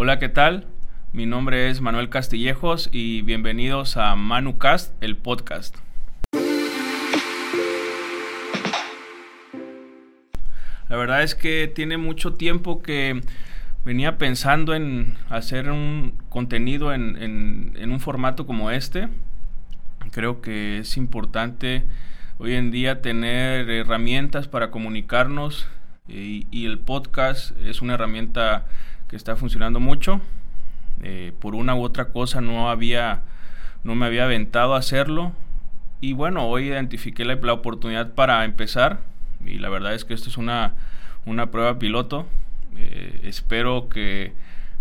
Hola, ¿qué tal? Mi nombre es Manuel Castillejos y bienvenidos a ManuCast, el podcast. La verdad es que tiene mucho tiempo que venía pensando en hacer un contenido en, un formato como este. Creo que es importante hoy en día tener herramientas para comunicarnos y, y el podcast es una herramienta que está funcionando mucho. Eh, por una u otra cosa no había, no me había aventado a hacerlo. Y bueno, hoy identifiqué la, oportunidad para empezar. Y la verdad es que esto es una, una prueba piloto. Eh, espero que,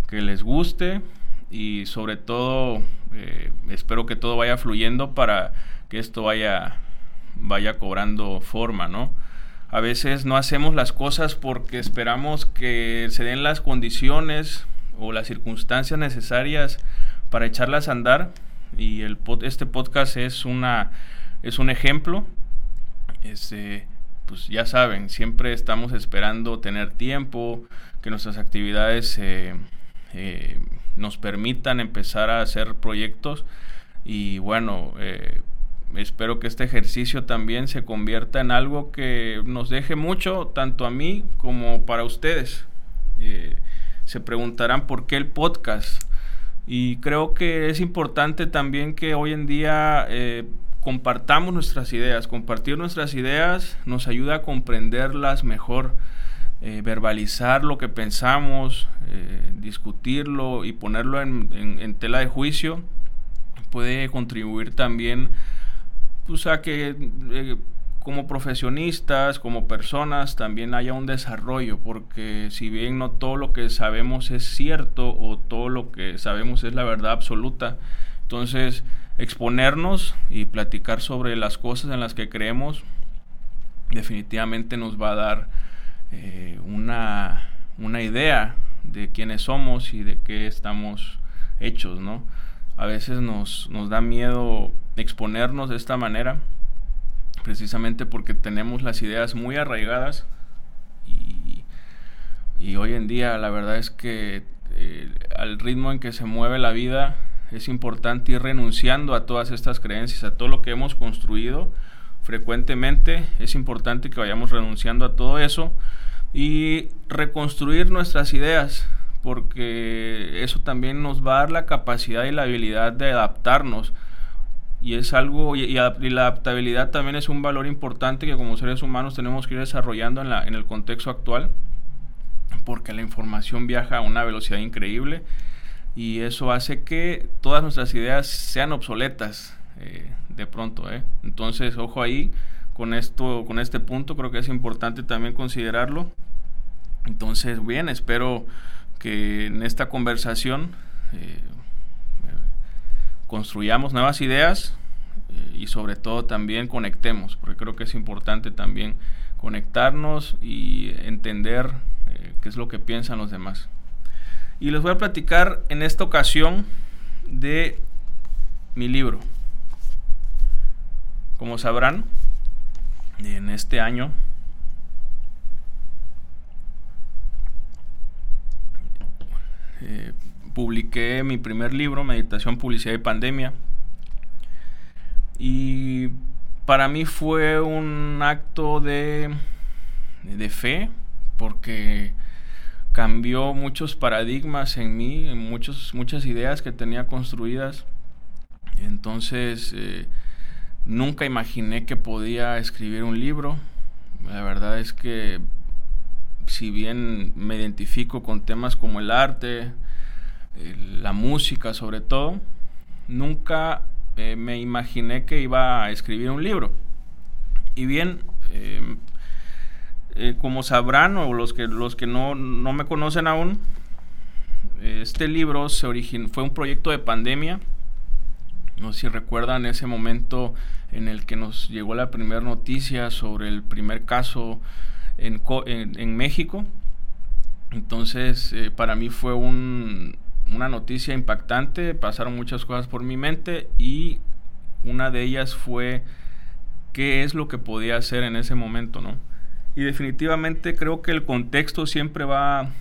que, les guste y sobre todo eh, espero que todo vaya fluyendo para que esto vaya, vaya cobrando forma, ¿no? A veces no hacemos las cosas porque esperamos que se den las condiciones o las circunstancias necesarias para echarlas a andar. Y el este podcast es una es un ejemplo. Este pues ya saben siempre estamos esperando tener tiempo que nuestras actividades eh, eh, nos permitan empezar a hacer proyectos. Y bueno eh, espero que este ejercicio también se convierta en algo que nos deje mucho, tanto a mí como para ustedes. Eh, se preguntarán por qué el podcast. Y creo que es importante también que hoy en día eh, compartamos nuestras ideas. Compartir nuestras ideas nos ayuda a comprenderlas mejor, eh, verbalizar lo que pensamos, discutirlo y ponerlo en tela de juicio puede contribuir también pues, a que eh, como profesionistas, como personas, también haya un desarrollo, porque si bien no todo lo que sabemos es cierto o todo lo que sabemos es la verdad absoluta, entonces exponernos y platicar sobre las cosas en las que creemos definitivamente nos va a dar eh, una, una idea de quiénes somos y de qué estamos hechos, ¿no? A veces nos, nos da miedo exponernos de esta manera, precisamente porque tenemos las ideas muy arraigadas y, hoy en día la verdad es que eh, al ritmo en que se mueve la vida es importante ir renunciando a todas estas creencias, a todo lo que hemos construido frecuentemente, es importante que vayamos renunciando a todo eso y reconstruir nuestras ideas, porque eso también nos va a dar la capacidad y la habilidad de adaptarnos y es algo, y, la adaptabilidad también es un valor importante que como seres humanos tenemos que ir desarrollando en, la, en el contexto actual, porque la información viaja a una velocidad increíble y eso hace que todas nuestras ideas sean obsoletas eh, de pronto. ¿eh? Entonces, ojo ahí, con, esto, con este punto creo que es importante también considerarlo. Entonces, bien, espero en esta conversación... Eh, construyamos nuevas ideas eh, y sobre todo también conectemos, porque creo que es importante también conectarnos y entender eh, qué es lo que piensan los demás. Y les voy a platicar en esta ocasión de mi libro. Como sabrán, en este año eh, publiqué mi primer libro, Meditación, Publicidad y Pandemia. Y para mí fue un acto de, de fe, porque cambió muchos paradigmas en mí, en muchos, muchas ideas que tenía construidas. Entonces, eh, nunca imaginé que podía escribir un libro. La verdad es que, si bien me identifico con temas como el arte, eh, la música sobre todo, nunca eh, me imaginé que iba a escribir un libro. Y bien, eh, como sabrán o los que, los que no, no me conocen aún, este libro se fue un proyecto de pandemia. No sé si recuerdan ese momento en el que nos llegó la primera noticia sobre el primer caso en, en México. Entonces, para mí fue un, una noticia impactante, pasaron muchas cosas por mi mente y una de ellas fue qué es lo que podía hacer en ese momento, ¿no? Y definitivamente creo que el contexto siempre va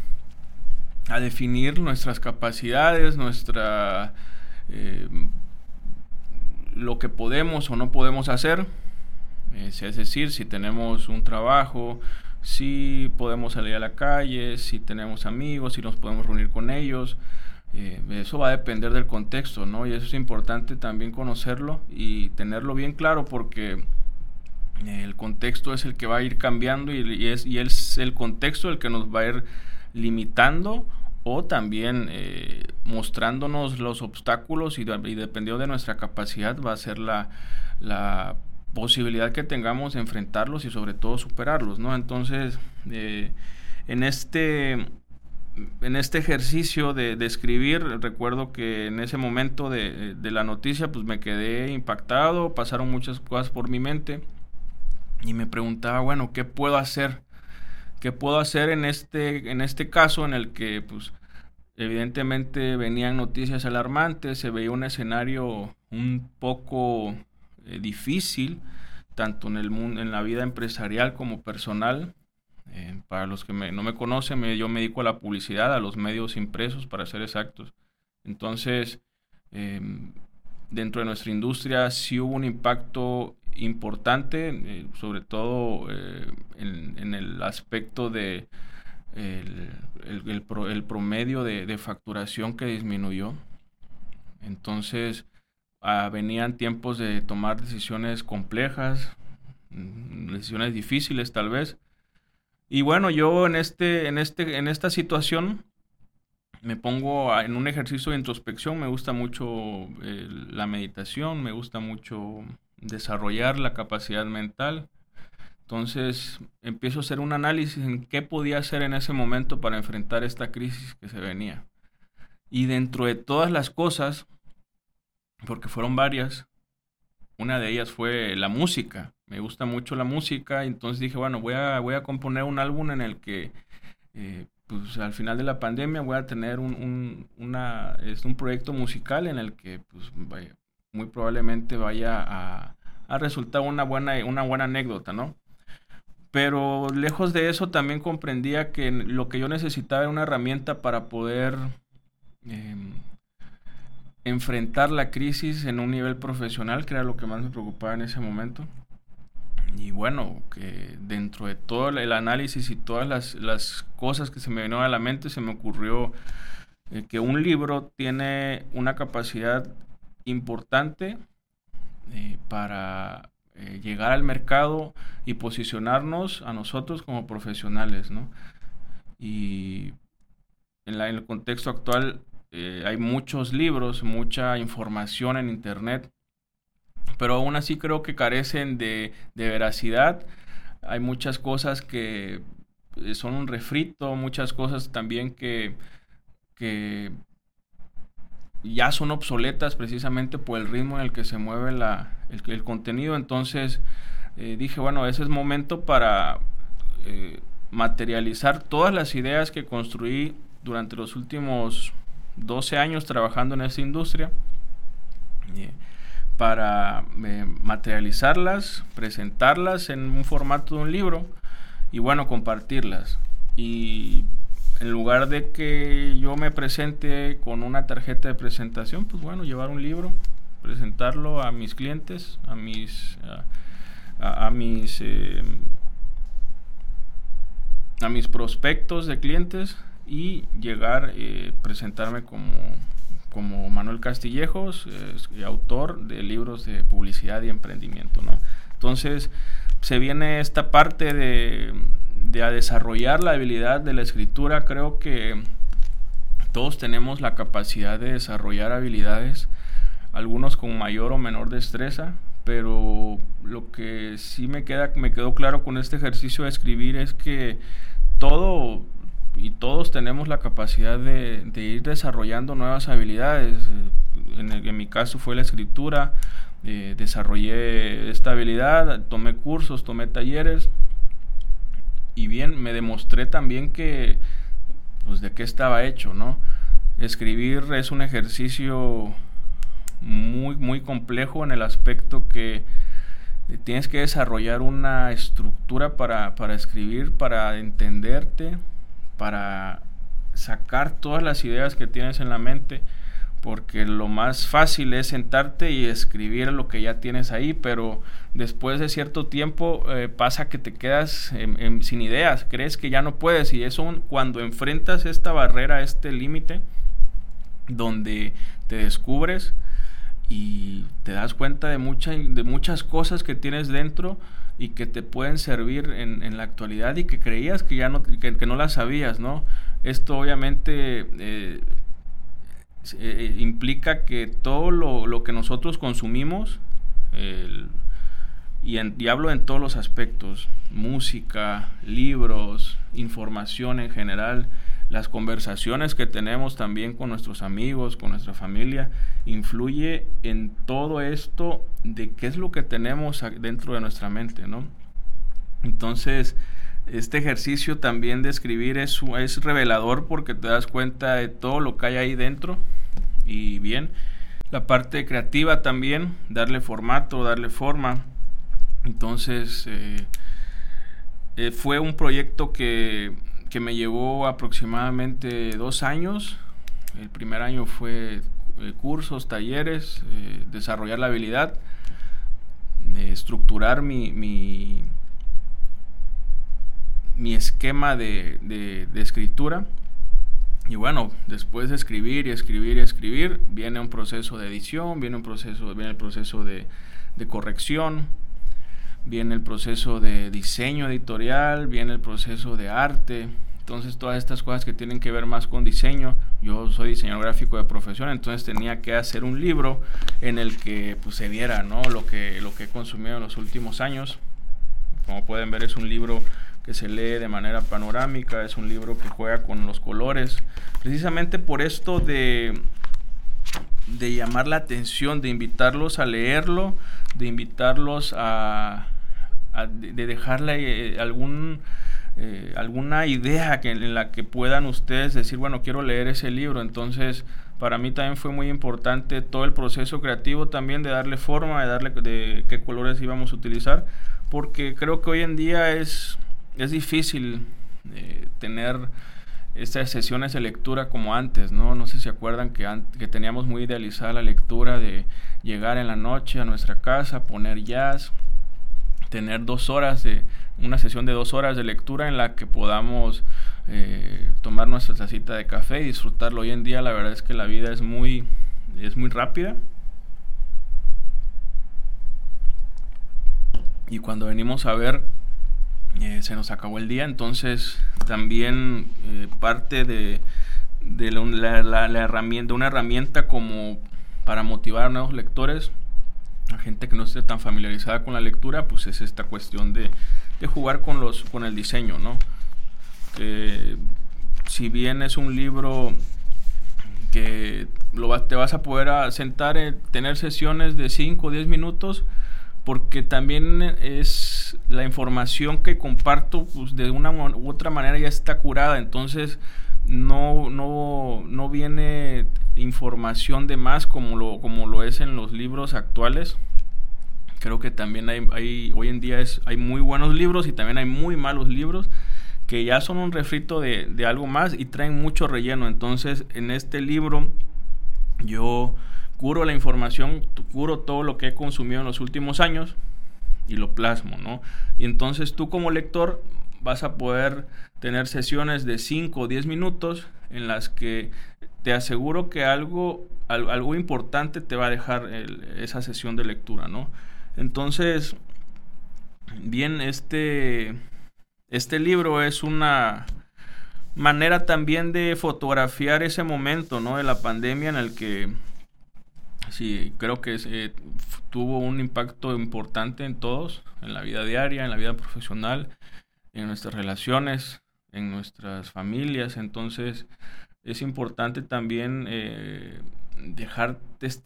a definir nuestras capacidades, nuestra eh, lo que podemos o no podemos hacer. es decir, si tenemos un trabajo, si podemos salir a la calle, si tenemos amigos, si nos podemos reunir con ellos. Eh, eso va a depender del contexto, ¿no? Y eso es importante también conocerlo y tenerlo bien claro porque el contexto es el que va a ir cambiando y, es, y es el contexto el que nos va a ir limitando o también eh, mostrándonos los obstáculos y, dependiendo de nuestra capacidad va a ser la, la, posibilidad que tengamos de enfrentarlos y sobre todo superarlos, ¿no? Entonces, eh, en este en este ejercicio de, escribir, recuerdo que en ese momento de, de, la noticia, pues me quedé impactado, pasaron muchas cosas por mi mente y me preguntaba, bueno, ¿qué puedo hacer? ¿Qué puedo hacer en este, en este caso en el que, pues, evidentemente venían noticias alarmantes, se veía un escenario un poco eh, difícil, tanto en, el mundo, en la vida empresarial como personal. Eh, para los que no me conocen, yo me dedico a la publicidad, a los medios impresos, para ser exactos. Entonces, em, dentro de nuestra industria sí hubo un impacto importante, eh, sobre todo en, el aspecto de el, promedio de, facturación que disminuyó. Entonces, ah, venían tiempos de tomar decisiones complejas, mm, decisiones difíciles tal vez. Y bueno, yo en, este, en, este, en esta situación me pongo en un ejercicio de introspección, me gusta mucho eh, la meditación, me gusta mucho desarrollar la capacidad mental. Entonces empiezo a hacer un análisis en qué podía hacer en ese momento para enfrentar esta crisis que se venía. Y dentro de todas las cosas, porque fueron varias, una de ellas fue la música. Me gusta mucho la música, entonces dije, bueno, voy a, voy a componer un álbum en el que, eh, pues al final de la pandemia voy a tener un, una, es un proyecto musical en el que, pues, vaya, muy probablemente vaya a, resultar una buena, una buena anécdota, ¿no? Pero lejos de eso también comprendía que lo que yo necesitaba era una herramienta para poder em, enfrentar la crisis en un nivel profesional, que era lo que más me preocupaba en ese momento. Y bueno, que dentro de todo el análisis y todas las, cosas que se me vino a la mente, se me ocurrió eh, que un libro tiene una capacidad importante eh, para eh, llegar al mercado y posicionarnos a nosotros como profesionales, ¿no? Y en, el contexto actual eh, hay muchos libros, mucha información en Internet, pero aún así creo que carecen de, veracidad. Hay muchas cosas que son un refrito, muchas cosas también que, que ya son obsoletas precisamente por el ritmo en el que se mueve la, el, contenido. Entonces eh, dije, bueno, ese es momento para eh, materializar todas las ideas que construí durante los últimos 12 años trabajando en esta industria. Eh, para materializarlas, presentarlas en un formato de un libro y bueno, compartirlas. Y en lugar de que yo me presente con una tarjeta de presentación, pues bueno, llevar un libro, presentarlo a mis clientes, a mis a, mis eh, a mis prospectos de clientes y llegar eh, presentarme como como Manuel Castillejos, autor de libros de publicidad y emprendimiento, ¿no? Entonces, se viene esta parte de de a desarrollar la habilidad de la escritura, creo que todos tenemos la capacidad de desarrollar habilidades, algunos con mayor o menor destreza, pero lo que sí me queda me quedó claro con este ejercicio de escribir es que todo y todos tenemos la capacidad de, ir desarrollando nuevas habilidades. En, mi caso fue la escritura, eh, desarrollé esta habilidad, tomé cursos, tomé talleres y bien me demostré también que, pues, de qué estaba hecho, ¿no? Escribir es un ejercicio muy, muy complejo en el aspecto que tienes que desarrollar una estructura para, para escribir, para entenderte, para sacar todas las ideas que tienes en la mente, porque lo más fácil es sentarte y escribir lo que ya tienes ahí, pero después de cierto tiempo eh, pasa que te quedas sin ideas, crees que ya no puedes y eso cuando enfrentas esta barrera, este límite, donde te descubres y te das cuenta de, de muchas cosas que tienes dentro y que te pueden servir en, la actualidad y que creías que ya no, que, no las sabías, ¿no? Esto obviamente eh, eh, implica que todo lo, que nosotros consumimos, y, y, hablo en todos los aspectos, música, libros, información en general, las conversaciones que tenemos también con nuestros amigos, con nuestra familia, influye en todo esto de qué es lo que tenemos dentro de nuestra mente, ¿no? Entonces, este ejercicio también de escribir es, es revelador porque te das cuenta de todo lo que hay ahí dentro y bien. La parte creativa también, darle formato, darle forma. Entonces, eh, eh, fue un proyecto que que me llevó aproximadamente dos años. El primer año fue eh, cursos, talleres, eh, desarrollar la habilidad, estructurar mi, mi, esquema de, escritura. Y bueno, después de escribir y escribir y escribir, viene un proceso de edición, viene un proceso, viene el proceso de, de corrección, viene el proceso de diseño editorial, viene el proceso de arte. Entonces todas estas cosas que tienen que ver más con diseño, yo soy diseñador gráfico de profesión, entonces tenía que hacer un libro en el que pues, se viera ¿no? lo, que, lo que he consumido en los últimos años. Como pueden ver es un libro que se lee de manera panorámica, es un libro que juega con los colores, precisamente por esto de, de llamar la atención, de invitarlos a leerlo, de invitarlos a, de, dejarle eh, algún, eh, alguna idea que, en la que puedan ustedes decir, bueno, quiero leer ese libro. Entonces, para mí también fue muy importante todo el proceso creativo también de darle forma, de darle de qué colores íbamos a utilizar, porque creo que hoy en día es, es difícil eh, tener estas sesiones de lectura como antes, ¿no? No sé si acuerdan que, que teníamos muy idealizada la lectura de llegar en la noche a nuestra casa, poner jazz, tener dos horas de una sesión de dos horas de lectura en la que podamos eh, tomar nuestra tacita de café y disfrutarlo. Hoy en día la verdad es que la vida es muy, es muy rápida. Y cuando venimos a ver, eh, se nos acabó el día. Entonces también eh, parte de, de la, la herramienta, una herramienta como para motivar a nuevos lectores a gente que no esté tan familiarizada con la lectura, pues es esta cuestión de, jugar con, los, con el diseño, ¿no? si bien es un libro que lo te vas a poder sentar, en, tener sesiones de 5 o 10 minutos, porque también es la información que comparto, pues de una u otra manera ya está curada, entonces no, no, no viene información de más como lo, como lo es en los libros actuales. Creo que también hay, hay hoy en día es, hay muy buenos libros y también hay muy malos libros que ya son un refrito de, de algo más y traen mucho relleno. Entonces, en este libro yo curo la información, curo todo lo que he consumido en los últimos años y lo plasmo, ¿no? Y entonces tú como lector vas a poder tener sesiones de 5 o 10 minutos en las que te aseguro que algo, algo importante te va a dejar esa sesión de lectura, ¿no? Entonces, bien, este, este libro es una manera también de fotografiar ese momento, ¿no? De la pandemia en el que sí, creo que eh, tuvo un impacto importante en todos, en la vida diaria, en la vida profesional, en nuestras relaciones, en nuestras familias. Entonces es importante también eh, dejar,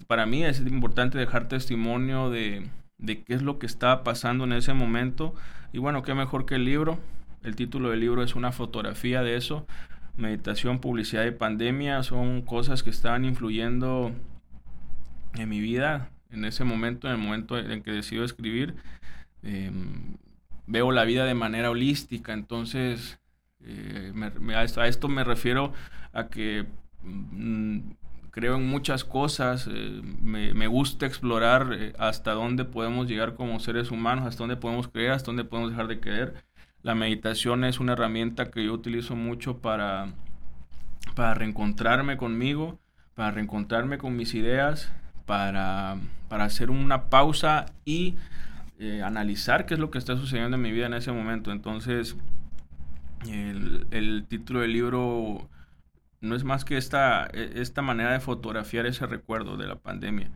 para mí es importante dejar testimonio de, de qué es lo que estaba pasando en ese momento. Y bueno, qué mejor que el libro. El título del libro es una fotografía de eso. Meditación, publicidad y pandemia son cosas que estaban influyendo en mi vida en ese momento, en el momento en que decido escribir. Em, veo la vida de manera holística, entonces Eh, a, esto, me refiero a que mm, creo en muchas cosas, eh, me, gusta explorar eh, hasta dónde podemos llegar como seres humanos, hasta dónde podemos creer, hasta dónde podemos dejar de creer. La meditación es una herramienta que yo utilizo mucho para, para reencontrarme conmigo, para reencontrarme con mis ideas, para, para hacer una pausa y eh, analizar qué es lo que está sucediendo en mi vida en ese momento. Entonces, el, el título del libro no es más que esta, e, esta manera de fotografiar ese recuerdo de la pandemia.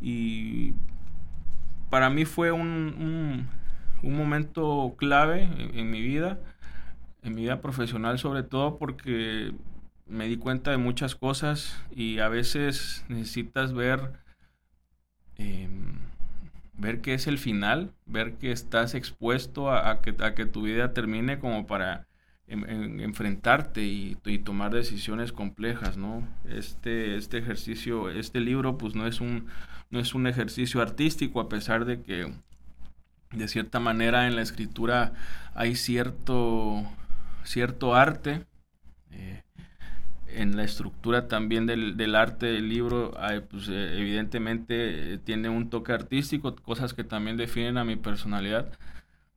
Y para mí fue un, un, momento clave en, mi vida, en mi vida profesional sobre todo porque me di cuenta de muchas cosas y a veces necesitas ver, em, ver que es el final, ver que estás expuesto a, que, a que tu vida termine como para en, enfrentarte y, tomar decisiones complejas, ¿no? Este, este ejercicio, este libro, pues no es un, no es un ejercicio artístico, a pesar de que de cierta manera en la escritura hay cierto, cierto arte. Eh, en la estructura también del, del arte del libro, pues, eh, evidentemente eh, tiene un toque artístico, cosas que también definen a mi personalidad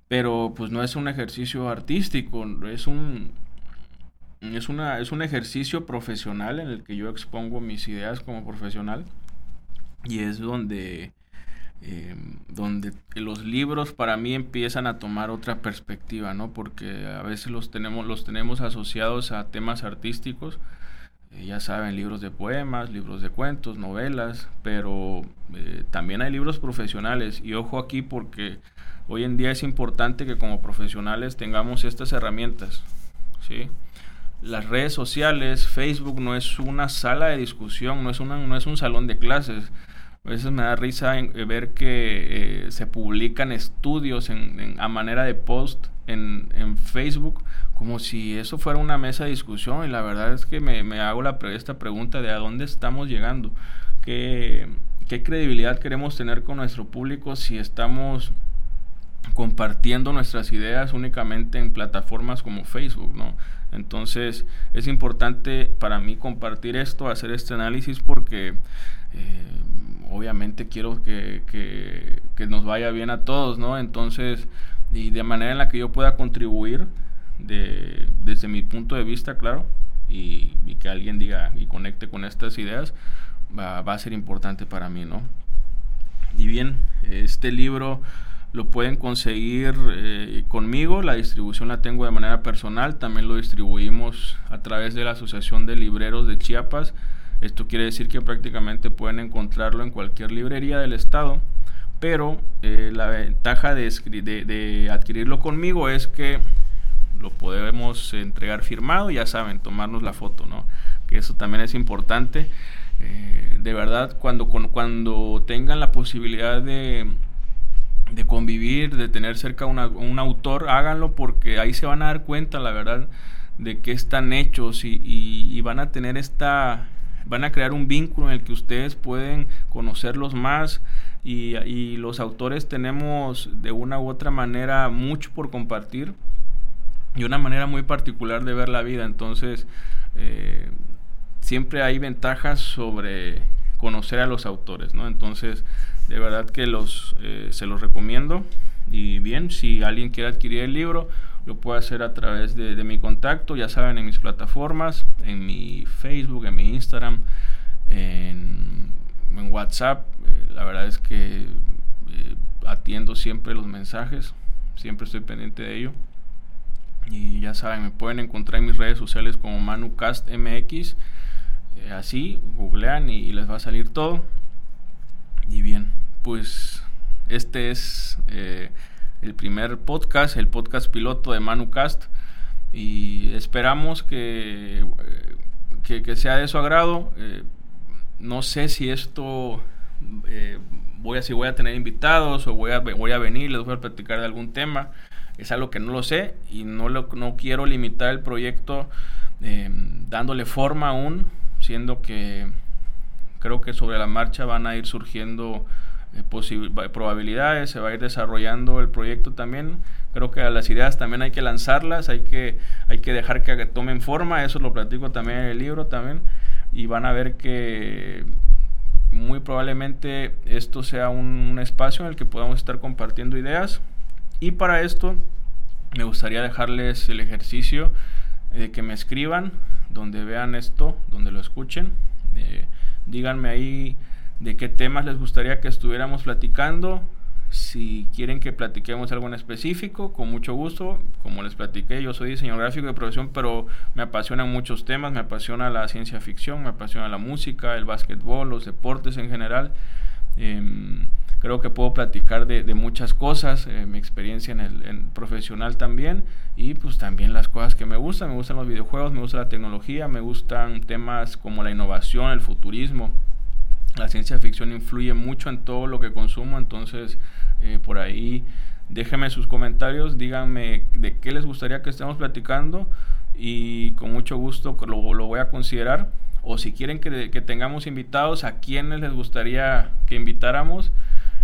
pero pues no es un ejercicio artístico, es un, es, una, es un ejercicio profesional en el que yo expongo mis ideas como profesional y es donde, em, donde los libros para mí empiezan a tomar otra perspectiva, ¿no? Porque a veces los tenemos, los tenemos asociados a temas artísticos, eh, ya saben, libros de poemas, libros de cuentos, novelas, pero eh, también hay libros profesionales y ojo aquí porque Hoy en día es importante que como profesionales tengamos estas herramientas. ¿sí? Las redes sociales, Facebook no es una sala de discusión, no es, una, no es un salón de clases. A veces me da risa eh, ver que eh, se publican estudios en, a manera de post en, Facebook como si eso fuera una mesa de discusión y la verdad es que me, hago la, esta pregunta de a dónde estamos llegando, ¿Qué, qué credibilidad queremos tener con nuestro público si estamos compartiendo nuestras ideas únicamente en plataformas como Facebook, ¿no? Entonces es importante para mí compartir esto, hacer este análisis porque eh, obviamente quiero que, que, nos vaya bien a todos, ¿no? Entonces, y de manera en la que yo pueda contribuir de, desde mi punto de vista, claro, y, que alguien diga y conecte con estas ideas, va, va a ser importante para mí, ¿no? Y bien, este libro lo pueden conseguir eh, conmigo, la distribución la tengo de manera personal, también lo distribuimos a través de la Asociación de Libreros de Chiapas. Esto quiere decir que prácticamente pueden encontrarlo en cualquier librería del estado, pero eh, la ventaja de, de, adquirirlo conmigo es que lo podemos entregar firmado, ya saben, tomarnos la foto, ¿no? Que eso también es importante. Eh, de verdad, cuando, cuando tengan la posibilidad de convivir, de tener cerca un autor, háganlo porque ahí se van a dar cuenta, la verdad, de qué están hechos y, van a tener esta, van a crear un vínculo en el que ustedes pueden conocerlos más y, los autores tenemos de una u otra manera mucho por compartir y una manera muy particular de ver la vida, entonces eh, siempre hay ventajas sobre conocer a los autores, ¿no? Entonces, de verdad que los, eh, se los recomiendo. Y bien, si alguien quiere adquirir el libro, lo puede hacer a través de, mi contacto, ya saben, en mis plataformas, en mi Facebook, en mi Instagram, en, WhatsApp. Eh, la verdad es que eh, atiendo siempre los mensajes, siempre estoy pendiente de ello. Y ya saben, me pueden encontrar en mis redes sociales como ManuCastMX. así, googlean y les va a salir todo. Y bien, pues este es eh, el primer podcast, el podcast piloto de ManuCast. Y esperamos que, eh, que, sea de su agrado. Eh, no sé si esto voy a si voy a tener invitados o voy a, voy a venir, les voy a platicar de algún tema. Es algo que no lo sé y no, lo, no quiero limitar el proyecto dándole forma aún, siendo que creo que sobre la marcha van a ir surgiendo probabilidades, se va a ir desarrollando el proyecto también. Creo que las ideas también hay que lanzarlas, hay que, hay que dejar que tomen forma, eso lo platico también en el libro también, y van a ver que muy probablemente esto sea un, espacio en el que podamos estar compartiendo ideas. Y para esto me gustaría dejarles el ejercicio de que me escriban donde vean esto, donde lo escuchen. díganme ahí de qué temas les gustaría que estuviéramos platicando. Si quieren que platiquemos algo en específico, con mucho gusto. Como les platiqué, yo soy diseñador gráfico de profesión, pero me apasionan muchos temas. Me apasiona la ciencia ficción, me apasiona la música, el básquetbol, los deportes en general. Em, creo que puedo platicar de, muchas cosas, eh, mi experiencia en el profesional también y pues también las cosas que me gustan, me gustan los videojuegos, me gusta la tecnología, me gustan temas como la innovación, el futurismo, la ciencia ficción influye mucho en todo lo que consumo, entonces eh, por ahí déjenme sus comentarios, díganme de qué les gustaría que estemos platicando y con mucho gusto lo, lo voy a considerar. O si quieren que, tengamos invitados, a quienes les gustaría que invitáramos.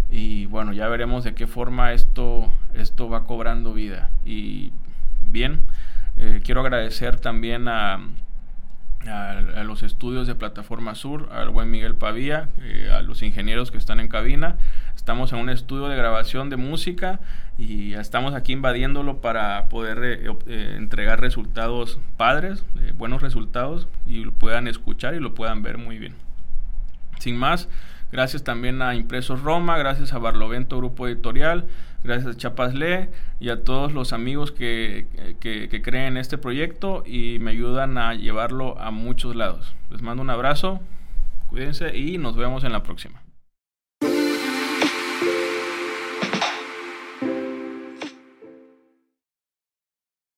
Y bueno, ya veremos de qué forma esto, esto va cobrando vida. Y bien, eh, quiero agradecer también a, a, los estudios de Plataforma Sur, al buen Miguel Pavía, eh, a los ingenieros que están en cabina. Estamos en un estudio de grabación de música y estamos aquí invadiéndolo para poder eh, eh, entregar resultados padres, buenos resultados y lo puedan escuchar y lo puedan ver muy bien. Sin más, gracias también a Impresos Roma, gracias a Barlovento Grupo Editorial, gracias a Chapasle y a todos los amigos que, que, creen en este proyecto y me ayudan a llevarlo a muchos lados. Les mando un abrazo, cuídense y nos vemos en la próxima.